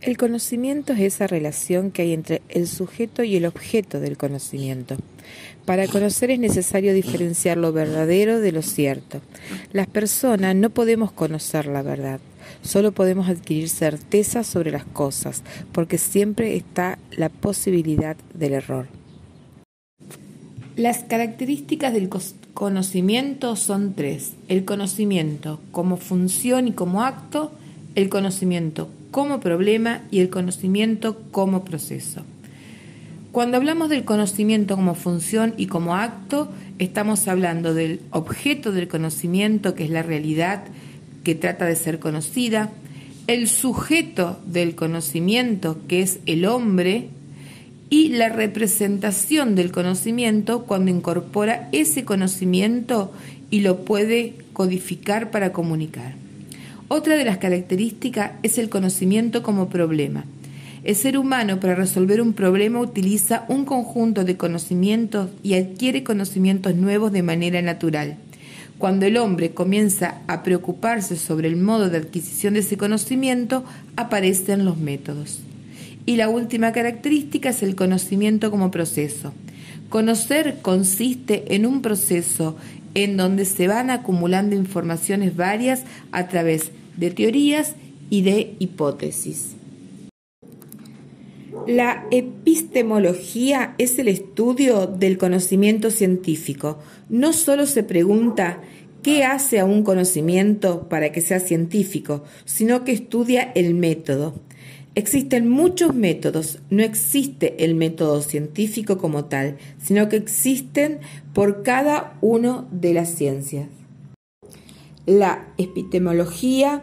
El conocimiento es esa relación que hay entre el sujeto y el objeto del conocimiento. Para conocer es necesario diferenciar lo verdadero de lo cierto. Las personas no podemos conocer la verdad, solo podemos adquirir certeza sobre las cosas, porque siempre está la posibilidad del error. Las características del conocimiento son tres. El conocimiento como función y como acto, el conocimiento como problema y el conocimiento como proceso. Cuando hablamos del conocimiento como función y como acto, estamos hablando del objeto del conocimiento, que es la realidad que trata de ser conocida, el sujeto del conocimiento, que es el hombre, y la representación del conocimiento cuando incorpora ese conocimiento y lo puede codificar para comunicar. Otra de las características es el conocimiento como problema. El ser humano para resolver un problema utiliza un conjunto de conocimientos y adquiere conocimientos nuevos de manera natural. Cuando el hombre comienza a preocuparse sobre el modo de adquisición de ese conocimiento, aparecen los métodos. Y la última característica es el conocimiento como proceso. Conocer consiste en un proceso en donde se van acumulando informaciones varias a través de teorías y de hipótesis. La epistemología es el estudio del conocimiento científico. No solo se pregunta qué hace a un conocimiento para que sea científico, sino que estudia el método. Existen muchos métodos, no existe el método científico como tal, sino que existen por cada una de las ciencias. La epistemología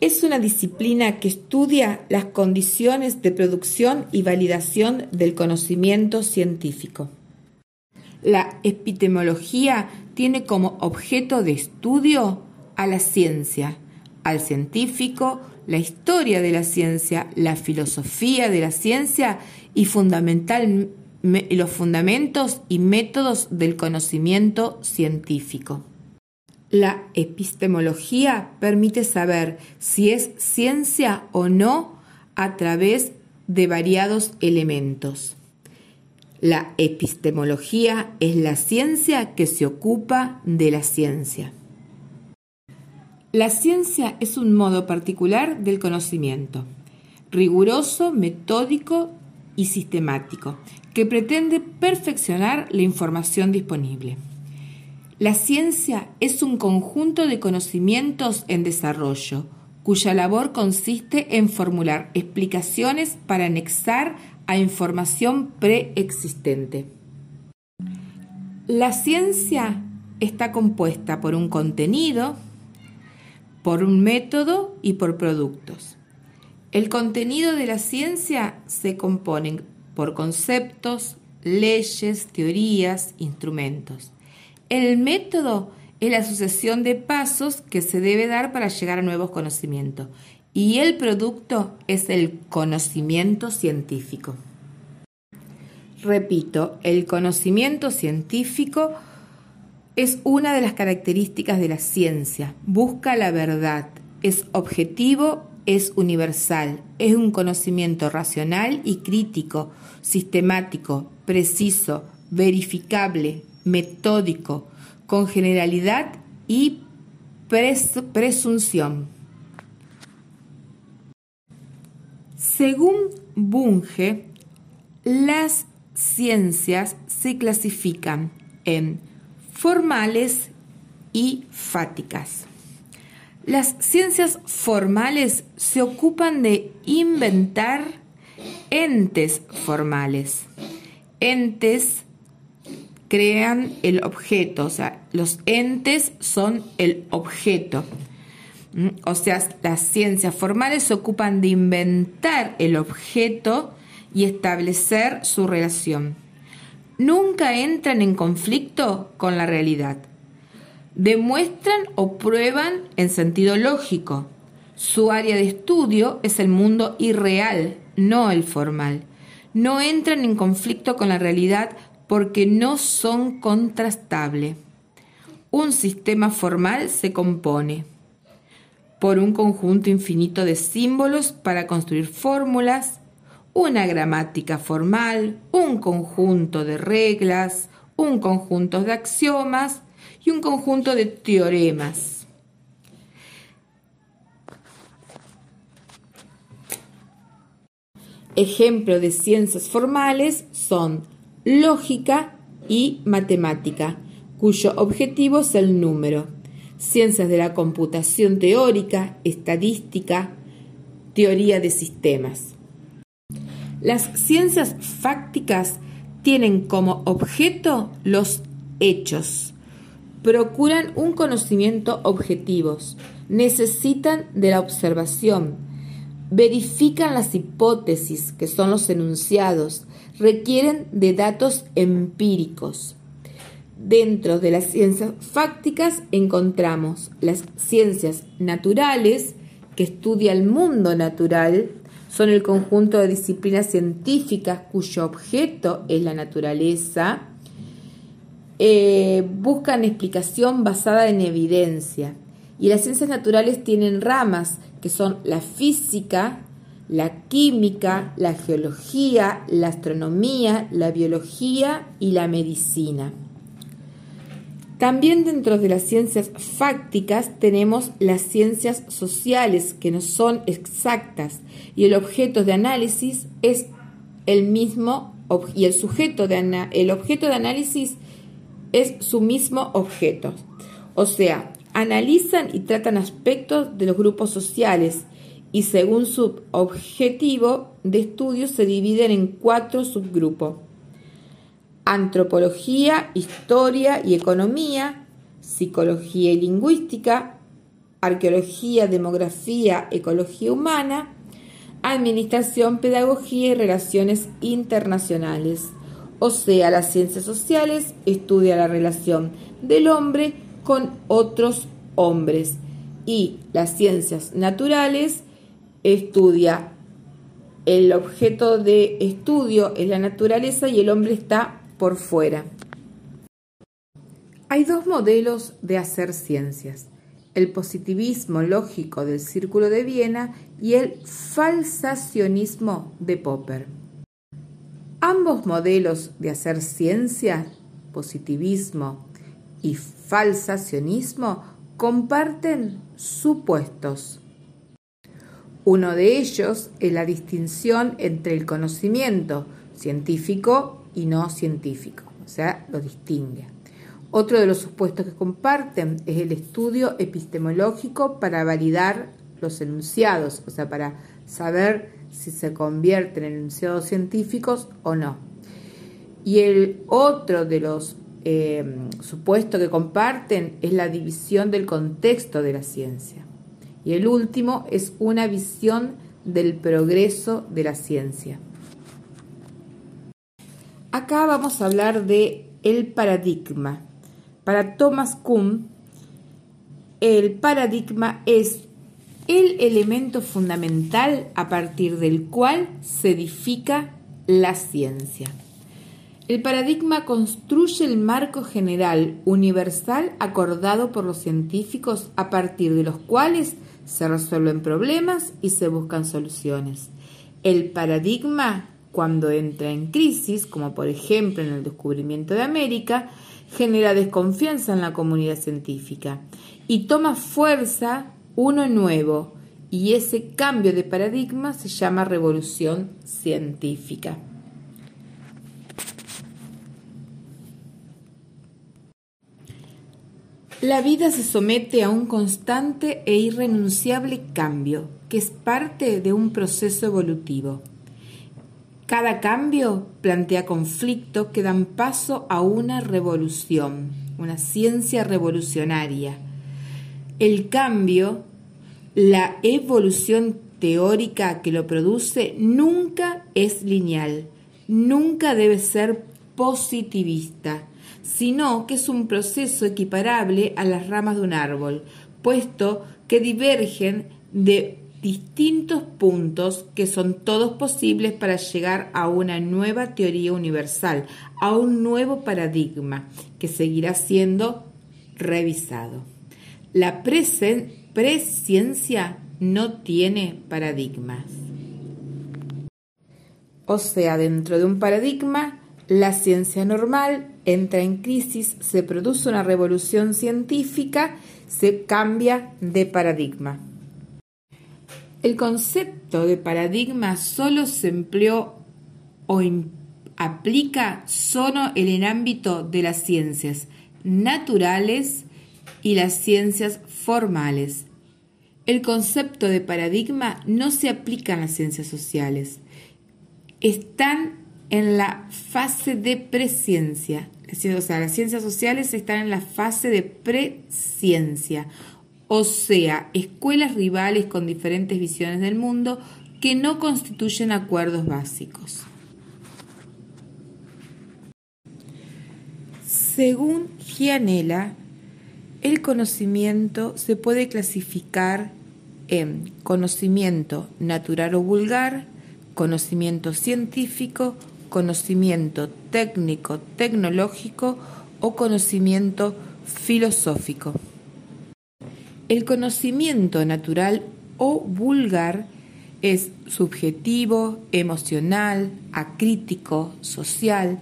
es una disciplina que estudia las condiciones de producción y validación del conocimiento científico. La epistemología tiene como objeto de estudio a la ciencia, al científico, la historia de la ciencia, la filosofía de la ciencia y fundamental, los fundamentos y métodos del conocimiento científico. La epistemología permite saber si es ciencia o no a través de variados elementos. La epistemología es la ciencia que se ocupa de la ciencia. La ciencia es un modo particular del conocimiento, riguroso, metódico y sistemático, que pretende perfeccionar la información disponible. La ciencia es un conjunto de conocimientos en desarrollo, cuya labor consiste en formular explicaciones para anexar a información preexistente. La ciencia está compuesta por un contenido, por un método y por productos. El contenido de la ciencia se compone por conceptos, leyes, teorías, instrumentos. El método es la sucesión de pasos que se debe dar para llegar a nuevos conocimientos y el producto es el conocimiento científico. Repito, el conocimiento científico es una de las características de la ciencia. Busca la verdad, es objetivo, es universal, es un conocimiento racional y crítico, sistemático, preciso, verificable, metódico, con generalidad y presunción. Según Bunge, las ciencias se clasifican en formales y fáticas. Las ciencias formales se ocupan de inventar entes formales. Entes crean el objeto, o sea, los entes son el objeto. ¿Mm? O sea, las ciencias formales se ocupan de inventar el objeto y establecer su relación nunca entran en conflicto con la realidad. Demuestran o prueban en sentido lógico. Su área de estudio es el mundo irreal, no el formal. No entran en conflicto con la realidad porque no son contrastables. Un sistema formal se compone por un conjunto infinito de símbolos para construir fórmulas, una gramática formal, un conjunto de reglas, un conjunto de axiomas y un conjunto de teoremas. Ejemplos de ciencias formales son lógica y matemática, cuyo objetivo es el número. Ciencias de la computación teórica, estadística, teoría de sistemas. Las ciencias fácticas tienen como objeto los hechos. Procuran un conocimiento objetivo. Necesitan de la observación. Verifican las hipótesis, que son los enunciados. Requieren de datos empíricos. Dentro de las ciencias fácticas encontramos las ciencias naturales, que estudia el mundo natural, son el conjunto de disciplinas científicas cuyo objeto es la naturaleza, eh, buscan explicación basada en evidencia. Y las ciencias naturales tienen ramas que son la física, la química, la geología, la astronomía, la biología y la medicina. También dentro de las ciencias fácticas tenemos las ciencias sociales que no son exactas y el objeto de análisis es el mismo y el sujeto de el objeto de análisis es su mismo objeto. O sea, analizan y tratan aspectos de los grupos sociales y según su objetivo de estudio se dividen en cuatro subgrupos antropología, historia y economía, psicología y lingüística, arqueología, demografía, ecología humana, administración, pedagogía y relaciones internacionales. O sea, las ciencias sociales estudia la relación del hombre con otros hombres y las ciencias naturales estudia el objeto de estudio es la naturaleza y el hombre está por fuera. Hay dos modelos de hacer ciencias, el positivismo lógico del Círculo de Viena y el falsacionismo de Popper. Ambos modelos de hacer ciencia, positivismo y falsacionismo, comparten supuestos. Uno de ellos es la distinción entre el conocimiento científico y no científico, o sea, lo distingue. Otro de los supuestos que comparten es el estudio epistemológico para validar los enunciados, o sea, para saber si se convierten en enunciados científicos o no. Y el otro de los eh, supuestos que comparten es la división del contexto de la ciencia. Y el último es una visión del progreso de la ciencia. Acá vamos a hablar de el paradigma. Para Thomas Kuhn, el paradigma es el elemento fundamental a partir del cual se edifica la ciencia. El paradigma construye el marco general universal acordado por los científicos a partir de los cuales se resuelven problemas y se buscan soluciones. El paradigma cuando entra en crisis, como por ejemplo en el descubrimiento de América, genera desconfianza en la comunidad científica y toma fuerza uno nuevo, y ese cambio de paradigma se llama revolución científica. La vida se somete a un constante e irrenunciable cambio, que es parte de un proceso evolutivo. Cada cambio plantea conflictos que dan paso a una revolución, una ciencia revolucionaria. El cambio, la evolución teórica que lo produce, nunca es lineal, nunca debe ser positivista, sino que es un proceso equiparable a las ramas de un árbol, puesto que divergen de distintos puntos que son todos posibles para llegar a una nueva teoría universal, a un nuevo paradigma que seguirá siendo revisado. La, presciencia no tiene paradigmas. O sea, dentro de un paradigma, la ciencia normal entra en crisis, se produce una revolución científica, se cambia de paradigma. El concepto de paradigma solo se empleó o aplica solo en el ámbito de las ciencias naturales y las ciencias formales. El concepto de paradigma no se aplica en las ciencias sociales. Están en la fase de presciencia. O sea, las ciencias sociales están en la fase de presciencia o sea, escuelas rivales con diferentes visiones del mundo que no constituyen acuerdos básicos. Según Gianella, el conocimiento se puede clasificar en conocimiento natural o vulgar, conocimiento científico, conocimiento técnico, tecnológico o conocimiento filosófico. El conocimiento natural o vulgar es subjetivo, emocional, acrítico, social,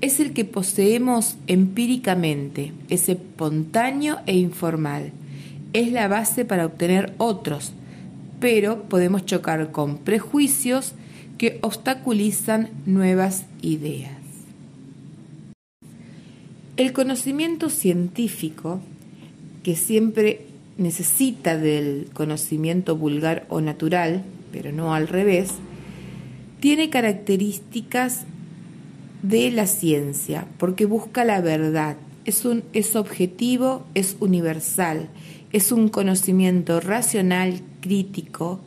es el que poseemos empíricamente, es espontáneo e informal. Es la base para obtener otros, pero podemos chocar con prejuicios que obstaculizan nuevas ideas. El conocimiento científico, que siempre necesita del conocimiento vulgar o natural, pero no al revés, tiene características de la ciencia, porque busca la verdad, es, un, es objetivo, es universal, es un conocimiento racional, crítico,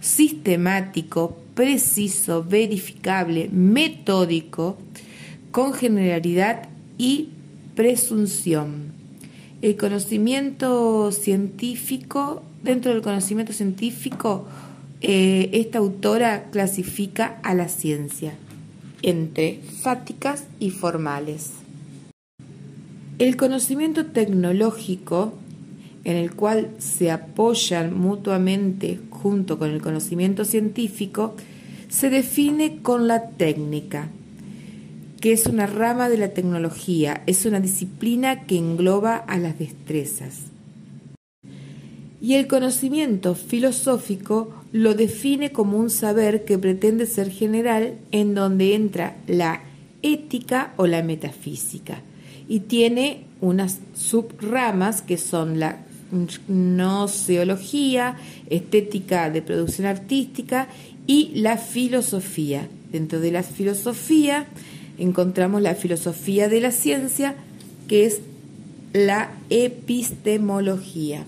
sistemático, preciso, verificable, metódico, con generalidad y presunción. El conocimiento científico, dentro del conocimiento científico, eh, esta autora clasifica a la ciencia entre fáticas y formales. El conocimiento tecnológico, en el cual se apoyan mutuamente junto con el conocimiento científico, se define con la técnica, que es una rama de la tecnología, es una disciplina que engloba a las destrezas. Y el conocimiento filosófico lo define como un saber que pretende ser general en donde entra la ética o la metafísica y tiene unas subramas que son la noceología, estética de producción artística y la filosofía. Dentro de la filosofía encontramos la filosofía de la ciencia, que es la epistemología.